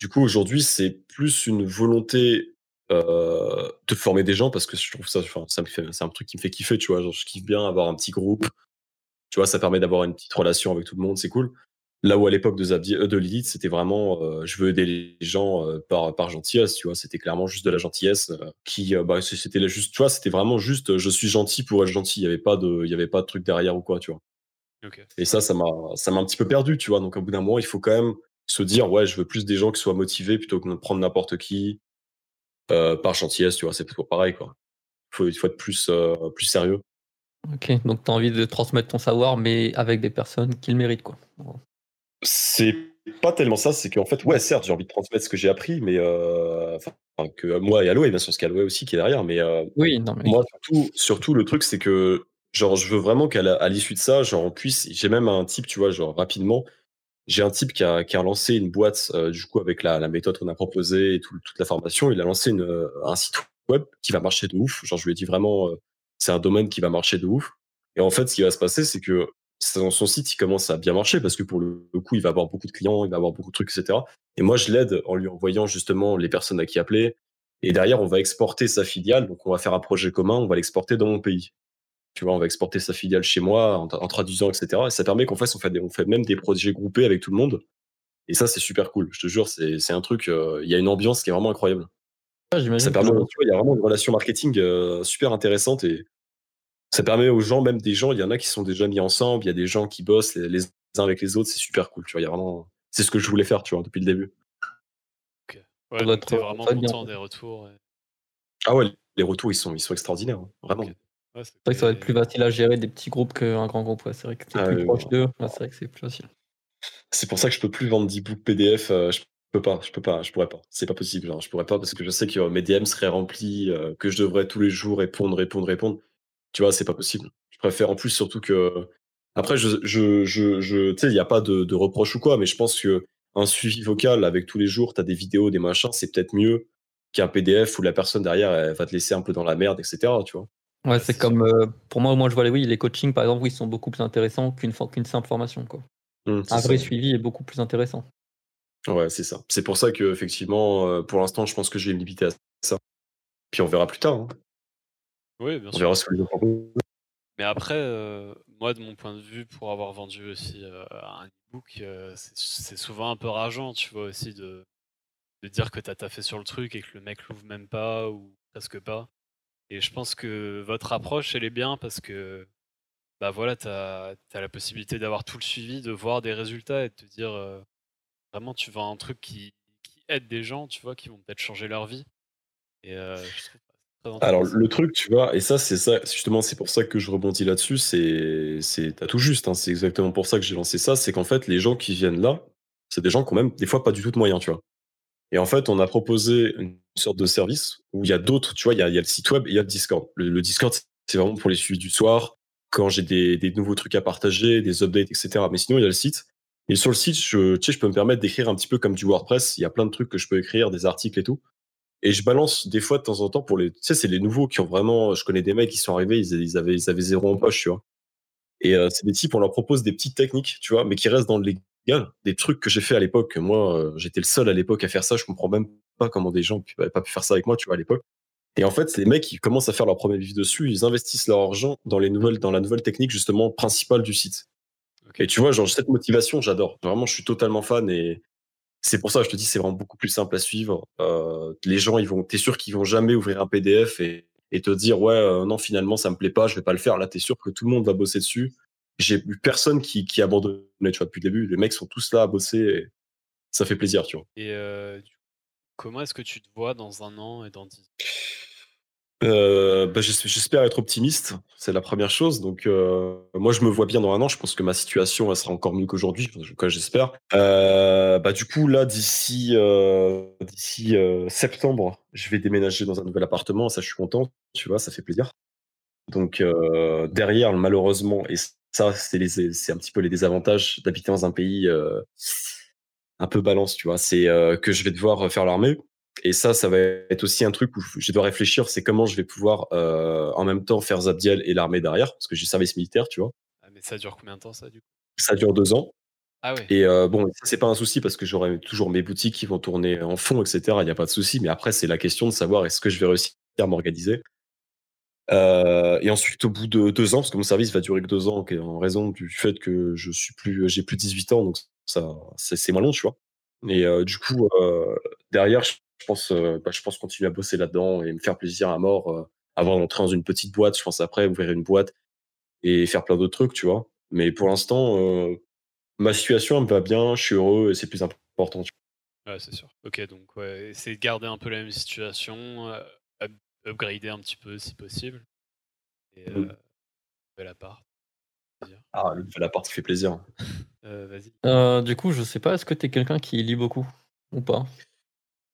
Du coup, aujourd'hui, c'est plus une volonté euh, de former des gens parce que je trouve ça, ça me fait, c'est un truc qui me fait kiffer, tu vois. Genre, je kiffe bien avoir un petit groupe. Tu vois, ça permet d'avoir une petite relation avec tout le monde, c'est cool. Là où à l'époque de, euh, de Lilith, c'était vraiment, euh, je veux aider les gens par, par gentillesse, tu vois. C'était clairement juste de la gentillesse qui, bah, c'était juste, tu vois, c'était vraiment juste, je suis gentil pour être gentil. Il y avait pas de, il y avait pas de truc derrière ou quoi, tu vois. Et ça, ça m'a, ça m'a un petit peu perdu, tu vois. Donc, au bout d'un moment, il faut quand même se dire, ouais, je veux plus des gens qui soient motivés plutôt que de prendre n'importe qui euh, par gentillesse, tu vois. C'est toujours pareil, quoi. Faut, il faut être plus, euh, plus sérieux. Ok, donc tu as envie de transmettre ton savoir, mais avec des personnes qui le méritent, quoi. C'est pas tellement ça, c'est qu'en fait, ouais, certes, j'ai envie de transmettre ce que j'ai appris, mais euh, que moi et Aloé, bien sûr, ce qu'Aloé aussi qui est derrière, mais, oui, non, mais... moi, surtout, surtout, le truc, c'est que Genre, je veux vraiment qu'à l'issue de ça, genre, on puisse. J'ai même un type, tu vois, genre, rapidement, j'ai un type qui a, qui a lancé une boîte, euh, du coup, avec la, la méthode qu'on a proposée et toute la formation. Il a lancé une, euh, un site web qui va marcher de ouf. Genre, je lui ai dit vraiment, euh, c'est un domaine qui va marcher de ouf. Et en fait, ce qui va se passer, c'est que son, son site, il commence à bien marcher parce que pour le, coup, il va avoir beaucoup de clients, il va avoir beaucoup de trucs, etc. Et moi, je l'aide en lui envoyant justement les personnes à qui appeler. Et derrière, on va exporter sa filiale. Donc, on va faire un projet commun, on va l'exporter dans mon pays. Tu vois, on va exporter sa filiale chez moi en, traduisant, etc. Et ça permet qu'en fait, on fait, on fait même des projets groupés avec tout le monde. Et ça, c'est super cool. Je te jure, c'est un truc. Euh, il y a une ambiance qui est vraiment incroyable. Ah, ça permet, il y a vraiment une relation marketing euh, super intéressante et ça permet aux gens, même des gens, il y en a qui sont déjà mis ensemble, il y a des gens qui bossent les, uns avec les autres, c'est super cool. Tu vois, il y a vraiment, c'est ce que je voulais faire, tu vois, depuis le début. Ok. Ouais, donc t'es vraiment content des retours. Ah ouais, les retours, ils sont, ils sont extraordinaires, hein, vraiment. c'est vrai que ça va être plus facile à gérer des petits groupes qu'un grand groupe. C'est vrai que t'es ah plus proche d'eux. c'est vrai que c'est plus facile. C'est pour ça que je peux plus vendre d'e-book PDF. Euh, je peux pas, je peux pas, je pourrais pas. C'est pas possible. Genre, je pourrais pas parce que je sais que mes DM seraient remplis, euh, que je devrais tous les jours répondre, répondre, répondre. Tu vois, c'est pas possible. Je préfère en plus surtout que. Après, je, je, je, je tu sais, il n'y a pas de, de reproche ou quoi, mais je pense que un suivi vocal avec tous les jours, tu as des vidéos, des machins, c'est peut-être mieux qu'un PDF où la personne derrière elle va te laisser un peu dans la merde, etc. Tu vois? Ouais, c'est comme euh, pour moi, moi je vois les oui, les coachings par exemple, oui, sont beaucoup plus intéressants qu'une qu'une simple formation quoi. Mmh, un vrai suivi est beaucoup plus intéressant. Ouais, c'est ça. C'est pour ça que effectivement, euh, pour l'instant, je pense que je vais me limiter à ça. Puis on verra plus tard. Hein. Oui, bien on verra ce que les Mais après, euh, moi, de mon point de vue, pour avoir vendu aussi euh, un e-book, euh, c'est c'est souvent un peu rageant, tu vois, aussi, de, de dire que t'as taffé sur le truc et que le mec l'ouvre même pas ou presque pas. Et je pense que votre approche, elle est bien parce que, bah voilà, t'as as la possibilité d'avoir tout le suivi, de voir des résultats et de te dire, euh, vraiment, tu vends un truc qui, qui aide des gens, tu vois, qui vont peut-être changer leur vie. Et euh, je trouve Alors le truc, tu vois, et ça c'est ça, justement, c'est pour ça que je rebondis là-dessus, c'est c'est tout juste, hein, c'est exactement pour ça que j'ai lancé ça, c'est qu'en fait, les gens qui viennent là, c'est des gens qui ont même des fois pas du tout de moyens, tu vois? Et en fait, on a proposé une sorte de service où il y a d'autres, tu vois, il y a il y a le site web et il y a le Discord. Le le Discord, c'est vraiment pour les suivis du soir, quand j'ai des des nouveaux trucs à partager, des updates et cetera. Mais sinon, il y a le site et sur le site, je tu sais, je peux me permettre d'écrire un petit peu comme du WordPress. Il y a plein de trucs que je peux écrire, des articles et tout. Et je balance des fois de temps en temps pour les. Tu sais, c'est les nouveaux qui ont vraiment. Je connais des mecs qui sont arrivés, ils, ils avaient, ils zéro en poche, tu vois. Et euh, c'est des types, on leur propose des petites techniques, tu vois, mais qui restent dans le légal. Des trucs que j'ai fait à l'époque. Moi, euh, j'étais le seul à l'époque à faire ça. Je comprends même pas comment des gens n'avaient pas pu faire ça avec moi, tu vois, à l'époque. Et en fait, les mecs qui commencent à faire leur premier vif dessus. Ils investissent leur argent dans la nouvelle technique justement principale du site. Et tu vois, genre cette motivation, j'adore. Vraiment, je suis totalement fan et c'est pour ça que je te dis, c'est vraiment beaucoup plus simple à suivre. Euh, les gens, ils vont, t'es sûr qu'ils vont jamais ouvrir un PDF et, te dire, ouais, euh, non, finalement, ça me plaît pas, je vais pas le faire. Là, t'es sûr que tout le monde va bosser dessus. J'ai eu personne qui, qui abandonnait, tu vois, depuis le début. Les mecs sont tous là à bosser et ça fait plaisir, tu vois. Et euh, comment est-ce que tu te vois dans un an et dans dix ans? Euh, bah, j'es- j'espère être optimiste, c'est la première chose. Donc, euh, moi, je me vois bien dans un an. Je pense que ma situation, elle sera encore mieux qu'aujourd'hui. J'espère. Euh, bah, du coup, là, d'ici euh, d'ici euh, septembre, je vais déménager dans un nouvel appartement. Ça, je suis content. Tu vois, ça fait plaisir. Donc, derrière, malheureusement, et ça, c'est un petit peu les désavantages d'habiter dans un pays un peu balance, tu vois. C'est que je vais devoir faire l'armée. Et ça, ça va être aussi un truc où je dois réfléchir, c'est comment je vais pouvoir euh, en même temps faire Zabdiel et l'armée derrière, parce que j'ai service militaire, tu vois. Ah, mais ça dure combien de temps, ça, du coup? Ça dure deux ans. Ah ouais. Et euh, bon, ça, c'est pas un souci parce que j'aurai toujours mes boutiques qui vont tourner en fond, etc. Il n'y a pas de souci. Mais après, c'est la question de savoir est-ce que je vais réussir à m'organiser? Euh, et ensuite, au bout de deux ans, parce que mon service va durer que deux ans, en raison du fait que je suis plus, j'ai plus de 18 ans, donc ça, c'est moins long, tu vois. Et euh, du coup, derrière, je pense, euh, bah, je pense continuer à bosser là-dedans et me faire plaisir à mort, euh, avant d'entrer dans une petite boîte. Je pense après ouvrir une boîte et faire plein d'autres trucs, tu vois. Mais pour l'instant, euh, ma situation elle me va bien, je suis heureux et c'est plus important. tu Ouais, c'est sûr. Ok, donc ouais, essayer de garder un peu la même situation, euh, up- upgrader un petit peu si possible. Et vois. euh, nouvel appart. plaisir. Ah, le la partie fait plaisir. Euh, Vas-y. Euh, du coup, je sais pas, est-ce que tu es quelqu'un qui lit beaucoup ou pas?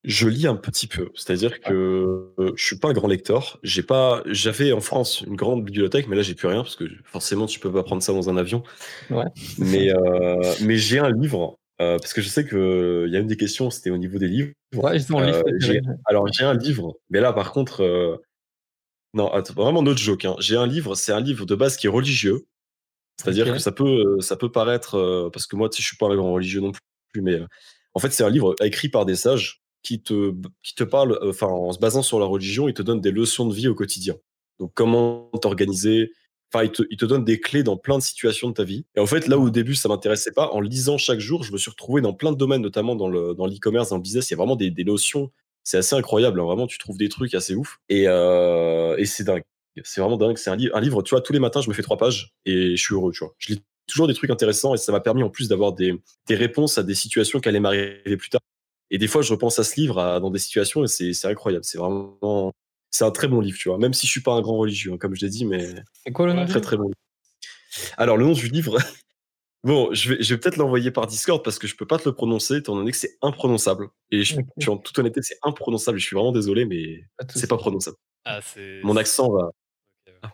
Je lis un petit peu, c'est-à-dire que euh, je suis pas un grand lecteur. J'ai pas, j'avais en France une grande bibliothèque, mais là j'ai plus rien parce que forcément tu peux pas prendre ça dans un avion. Ouais. Mais euh, mais j'ai un livre euh, parce que je sais que il y a une des questions, c'était au niveau des livres. Ouais, livre Euh, j'ai- alors j'ai un livre, mais là par contre, non, attends, vraiment notre joke. Hein. J'ai un livre, c'est un livre de base qui est religieux, c'est-à-dire que ça peut, ça peut paraître, parce que moi, tu sais, je suis pas un grand religieux non plus, mais en fait, c'est un livre écrit par des sages qui te, qui te parlent, euh, enfin, en se basant sur la religion, ils te donnent des leçons de vie au quotidien. Donc, comment t'organiser. Enfin, ils te, ils te donnent des clés dans plein de situations de ta vie. Et en fait, là où au début, ça m'intéressait pas, en lisant chaque jour, je me suis retrouvé dans plein de domaines, notamment dans le, dans l'e-commerce, dans le business. Il y a vraiment des, des notions. C'est assez incroyable. hein. Vraiment, tu trouves des trucs assez ouf. Et, euh, et c'est dingue. C'est vraiment dingue. C'est un, un livre, tu vois, tous les matins, je me fais trois pages et je suis heureux, tu vois. Je lis toujours des trucs intéressants et ça m'a permis en plus d'avoir des, des réponses à des situations qui allaient m'arriver plus tard. Et des fois, je repense à ce livre à- dans des situations et c'est incroyable. C'est vraiment. C'est un très bon livre, tu vois. Même si je suis pas un grand religieux, hein, comme je l'ai dit, mais C'est quoi le nom très très bon. livre. Alors, le nom du livre. Bon, je vais, je vais peut-être l'envoyer par Discord parce que je peux pas te le prononcer, étant donné que c'est imprononçable. Et je, Ok. je suis en toute honnêteté, c'est imprononçable. Je suis vraiment désolé, mais c'est pas prononçable. Ah. Mon accent va,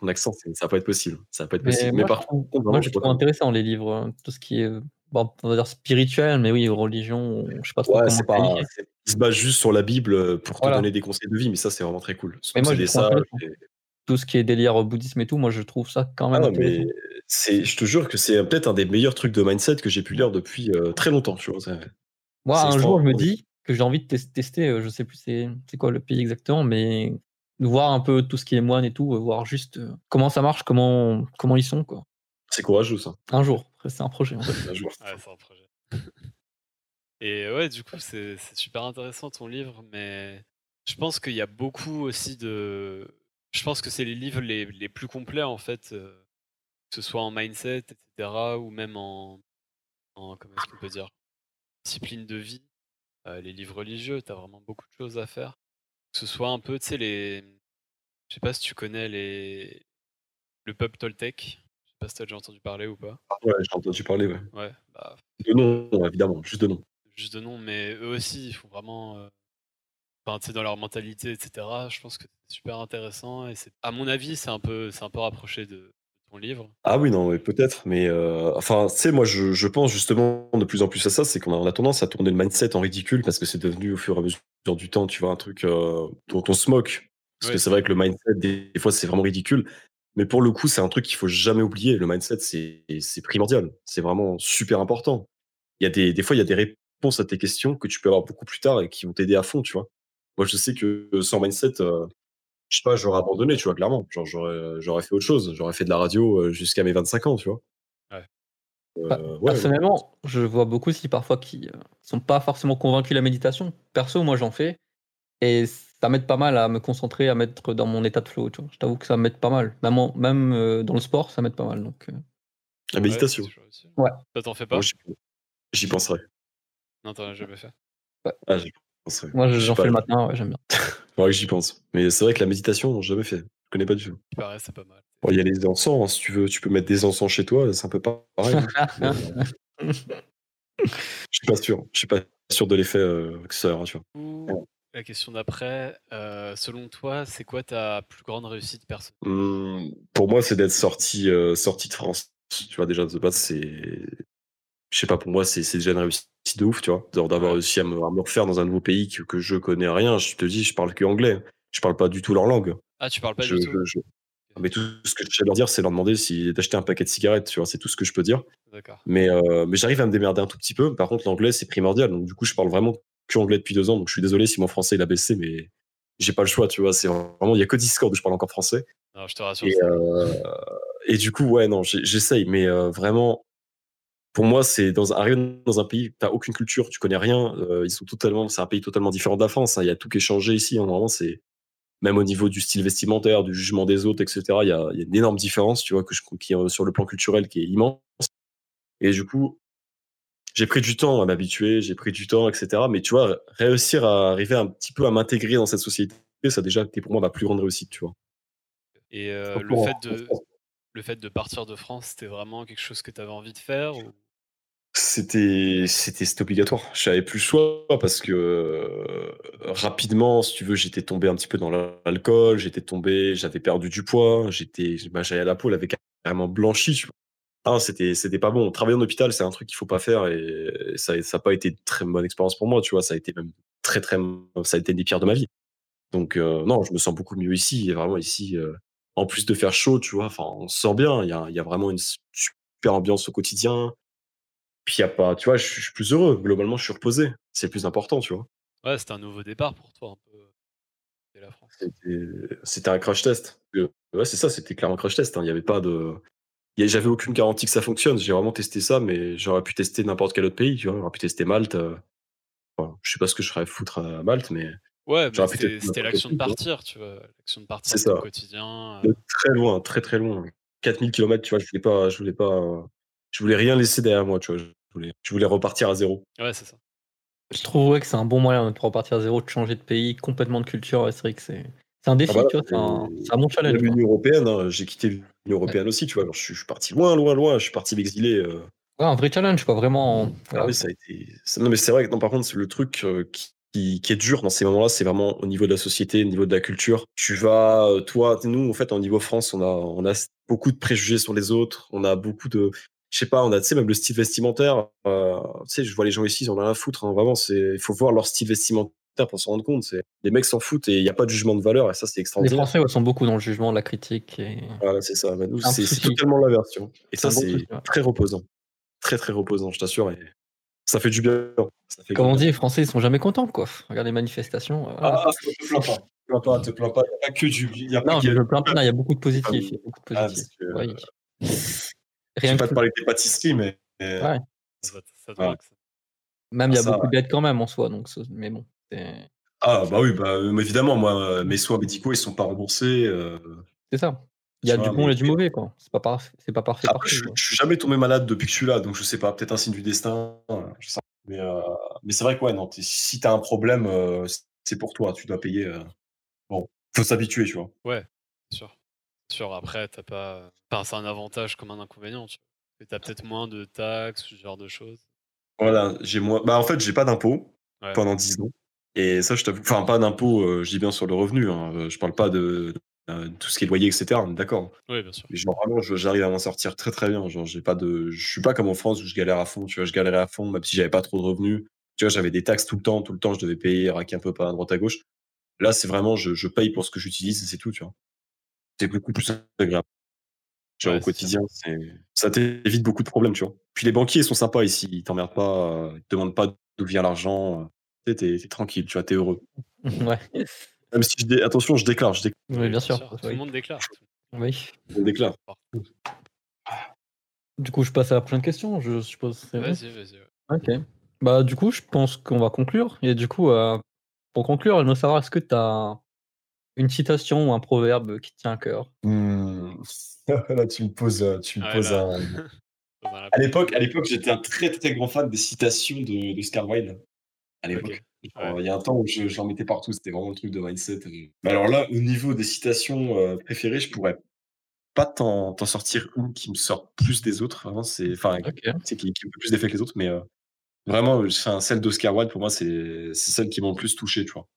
mon accent, ça va pas être possible. Ça va pas être Mais possible. moi, Mais par je trouve, contre, moi, je trouve intéressant les livres, hein, tout ce qui est, bon, on va dire spirituel, mais oui, religion, je sais pas trop Ouais, comment pas. Il se base juste sur la Bible euh, pour Voilà. te donner des conseils de vie, mais ça, c'est vraiment très cool. Mais moi, je et- Tout ce qui est délire euh, bouddhisme et tout, moi, je trouve ça quand Ah même non, intéressant. mais c'est, je te jure que c'est peut-être un des meilleurs trucs de mindset que j'ai pu lire depuis euh, très longtemps, tu vois. Moi, un jour, je me dis que j'ai envie de tes- tester, euh, je sais plus c'est c'est quoi le pays exactement, mais voir un peu tout ce qui est moine et tout, voir juste comment ça marche, comment, comment ils sont. quoi. C'est courageux ça. Un jour, c'est un projet. Un jour. Ouais, c'est un projet. Et ouais, du coup, c'est c'est super intéressant ton livre, mais je pense qu'il y a beaucoup aussi de. Je pense que c'est les livres les, les plus complets en fait, euh, que ce soit en mindset, etc., ou même en, en comment est-ce qu'on peut dire, discipline de vie. Euh, les livres religieux, t'as vraiment beaucoup de choses à faire. Que ce soit un peu, tu sais, les. Je sais pas si tu connais les. Le pub Toltec. Pas si t'as déjà entendu parler ou pas. Ah ouais, j'ai entendu parler, ouais. Ouais, bah, De nom, évidemment, juste de nom. juste de nom, mais eux aussi, ils font vraiment. euh, Enfin, tu sais, dans leur mentalité, etc. Je pense que c'est super intéressant et c'est, à mon avis, c'est un peu, c'est un peu rapproché de, ton livre. Ah oui, non, mais peut-être, mais euh, enfin, tu sais, moi, je, je pense justement de plus en plus à ça, c'est qu'on a, on a tendance à tourner le mindset en ridicule parce que c'est devenu au fur et à mesure du temps, tu vois, un truc euh, dont on se moque. Parce Ouais, que c'est vrai que le mindset, des, des fois, c'est vraiment ridicule. Mais pour le coup, c'est un truc qu'il faut jamais oublier. Le mindset, c'est primordial. C'est vraiment super important. Il y a des, des fois, il y a des réponses à tes questions que tu peux avoir beaucoup plus tard et qui vont t'aider à fond, tu vois. Moi, je sais que sans mindset, euh, je sais pas, j'aurais abandonné, tu vois, clairement. Genre, j'aurais, fait autre chose. J'aurais fait de la radio euh, jusqu'à mes 25 ans, tu vois. Ouais. Euh, ouais, Personnellement, je vois beaucoup aussi parfois qui euh, sont pas forcément convaincus de la méditation. Perso, moi j'en fais et ça m'aide pas mal à me concentrer, à mettre dans mon état de flow. Tu vois. Je t'avoue que ça m'aide pas mal. Même, en- même euh, dans le sport, ça m'aide pas mal. Donc, euh, la méditation. Ouais. Ouais. Toi, t'en fais pas? J'y, penserai. Non, t'en as jamais fait. Ah, j'y penserai. moi j'en pas, fais le matin, ouais, j'aime bien. que j'y pense. Mais c'est vrai que la méditation, j'ai jamais fait. Je connais pas du tout. Il paraît, c'est pas mal. Bon, il y a les encens, hein, si tu veux, tu peux mettre des encens chez toi, c'est un peu pas pareil. hein. Euh, je suis pas sûr. Je suis pas sûr de l'effet euh, que ça aura, tu vois. La question d'après, euh, selon toi, c'est quoi ta plus grande réussite personnelle Hum, pour moi, c'est d'être sorti, euh, sorti de France. Tu vois, déjà, de base, c'est. Je sais pas, pour moi, c'est déjà une réussite de ouf, tu vois. D'avoir réussi à me, à me refaire dans un nouveau pays que, que je connais rien. Je te dis, je parle que anglais. Je parle pas du tout leur langue. Ah, tu parles pas Je- du tout? je- Mais tout ce que je sais leur dire, c'est leur demander si d'acheter un paquet de cigarettes, tu vois. C'est tout ce que je peux dire. D'accord. Mais, euh, mais j'arrive à me démerder un tout petit peu. Par contre, l'anglais, c'est primordial. Donc, du coup, je parle vraiment que anglais depuis deux ans. Donc, je suis désolé si mon français il a baissé, mais j'ai pas le choix, tu vois. C'est vraiment, il y a que Discord où je parle encore français. Non, je te rassure. Et, euh, et du coup, ouais, non, j'essaye. Mais euh, vraiment, pour moi, c'est dans un, arriver dans un pays, t'as aucune culture, tu connais rien. euh, ils sont totalement, c'est un pays totalement différent de la France. hein, Il y a tout qui est changé ici. hein, vraiment, c'est même au niveau du style vestimentaire, du jugement des autres, etc. Il y a, il y a une énorme différence, tu vois, que je, qui est sur le plan culturel qui est immense. Et du coup, j'ai pris du temps à m'habituer, j'ai pris du temps, etc. Mais tu vois, réussir à arriver un petit peu à m'intégrer dans cette société, ça a déjà été pour moi ma plus grande réussite, tu vois. Et euh, le, fait de, le fait de partir de France, c'était vraiment quelque chose que tu avais envie de faire ou... C'était, c'était obligatoire. Je n'avais plus le choix parce que euh, rapidement, si tu veux, j'étais tombé un petit peu dans l'alcool, j'étais tombé, j'avais perdu du poids, j'étais, bah, j'avais la peau, elle avait carrément blanchi. tu vois. Ah, c'était, c'était pas bon. Travailler en hôpital, c'est un truc qu'il faut pas faire et ça, ça a pas été une très bonne expérience pour moi, tu vois. Ça a été même très, très, ça a été une des pires de ma vie. Donc, euh, non, je me sens beaucoup mieux ici. Et vraiment, ici, euh, en plus de faire chaud, tu vois, enfin, on se sent bien. Il y a, il y a vraiment une super ambiance au quotidien. Puis, il y a pas, tu vois, je suis je suis plus heureux. Globalement, je suis reposé. C'est le plus important, tu vois. Ouais, c'était un nouveau départ pour toi, un peu. Et la France. C'était c'était un crash test. Euh, Ouais, c'est ça, c'était clairement un crash test. hein. Il y avait pas de. J'avais aucune garantie que ça fonctionne. J'ai vraiment testé ça, mais j'aurais pu tester n'importe quel autre pays, tu vois. J'aurais pu tester Malte. euh, enfin, je sais pas ce que je serais à foutre à Malte, mais Ouais, c'était l'action de partir, tu vois. L'action de partir ça. quotidien. euh, de très loin, très très loin. 4000 km, tu vois, je voulais pas, je voulais pas, je voulais rien laisser derrière moi, tu vois. Je voulais, je voulais repartir à zéro. Ouais, c'est ça. Je trouve ouais, que c'est un bon moyen de repartir à zéro, de changer de pays, complètement de culture. ouais, c'est vrai que c'est c'est un défi, bah là, tu vois, c'est un, c'est un bon challenge. L'Union européenne, hein, j'ai quitté l'Union européenne aussi, tu vois. Alors, je, suis, je suis parti loin, loin, loin. Je suis parti m'exiler. euh, Ouais, un vrai challenge, quoi, vraiment. Ah oui, ça a été. Non, mais c'est vrai que non, par contre, c'est le truc euh, qui, qui, qui est dur dans ces moments-là, c'est vraiment au niveau de la société, au niveau de la culture. Tu vas, euh, toi, nous, en fait, au niveau France, on a, on a beaucoup de préjugés sur les autres. On a beaucoup de. Je sais pas, on a, tu sais, même le style vestimentaire. euh, tu sais, je vois les gens ici, ils en ont rien à foutre. hein, vraiment, il faut voir leur style vestimentaire pour s'en rendre compte. C'est, les mecs s'en foutent et il n'y a pas de jugement de valeur et ça, c'est Les extraordinaire. Français ouais, sont beaucoup dans le jugement, la critique. Et... Voilà, c'est ça. Bah, c'est, totalement l'inverse, tu vois. Et ça, bon c'est ouais. très reposant. Très, très reposant, je t'assure. Et ça fait du bien. Ça fait Comme on bien. dit, les Français, ils sont jamais contents, quoi. Regarde les manifestations. euh, voilà. Ah, je me plains pas. plains pas, te plains pas, il n'y a pas que du. Y a Non, que- mais je me plains pas, non, il y a beaucoup de positifs. Ah, il y a beaucoup de Ah, positifs. parce que, Oui. euh, Je Rien vais pas te parler des pâtisseries, mais. Ouais. Ça, ça ça- Même il y a Ah, ça, beaucoup ouais. d'aides quand même en soi, donc mais bon. Ah, bah oui, bah, évidemment, moi, euh, mes soins médicaux, ils sont pas remboursés. euh, C'est ça. Il y a du bon et du mauvais, quoi. C'est pas, pas parfait Après, je, je suis jamais tombé malade depuis que je suis là, donc je sais pas, peut-être un signe du destin. euh, je sais pas. Mais, euh, mais c'est vrai que, ouais, non, si t'as un problème, euh, c'est pour toi, tu dois payer. Bon, faut s'habituer, tu vois. Ouais, sûr. Sûr, après, t'as pas. Enfin, c'est un avantage comme un inconvénient, tu vois. T'as peut-être moins de taxes, ce genre de choses. Voilà, j'ai moins. Bah, en fait, j'ai pas d'impôt Ouais. pendant 10 ans. Et ça, je t'avoue. Enfin, pas d'impôt, euh, je dis bien sur le revenu. hein, euh, Je parle pas de euh, tout ce qui est loyer, etc. D'accord. Oui, bien sûr. Mais genre, vraiment, j'arrive à m'en sortir très très bien. Genre, j'ai pas de. Je suis pas comme en France où je galère à fond. Tu vois, je galérais à fond, même si j'avais pas trop de revenus. Tu vois, j'avais des taxes tout le temps. Tout le temps, je devais payer, raquer un peu par à droite à gauche. Là, c'est vraiment, je, je paye pour ce que j'utilise et c'est tout, tu vois. C'est beaucoup plus agréable. Genre, Ouais, au quotidien, ça t'évite beaucoup de problèmes, tu vois. Puis les banquiers sont sympas ici. Ils t'emmerdent pas. euh, Ils te demandent pas d'où vient l'argent. Tu sais, t'es t'es tranquille, tu vois, t'es heureux. ouais. Même si je dé- attention, je déclare, je déclare. Oui, bien sûr. Tout oui. le monde déclare. Oui. Je déclare. Du coup, je passe à la prochaine question, je suppose. c'est vrai? Vas-y, vas-y. ouais. Ok. Bah, du coup, je pense qu'on va conclure. Et du coup, euh, pour conclure, j'aimerais savoir est-ce que tu as une citation ou un proverbe qui te tient à cœur? Hmm. Là, tu me poses, euh, tu me Ouais, poses là. un. À l'époque, à l'époque, j'étais un très très grand fan des citations de, de. À l'époque. Il y a un temps où je- j'en mettais partout, c'était vraiment le truc de mindset. Mais alors là, au niveau des citations euh, préférées, je pourrais pas t'en t'en sortir une qui me sort plus des autres. Vraiment, c'est, enfin, sais, qui, qui me fait plus d'effet que les autres, mais euh, vraiment, enfin, celle d'Oscar Wilde pour moi, c'est c'est celle qui m'a le plus touché, tu vois.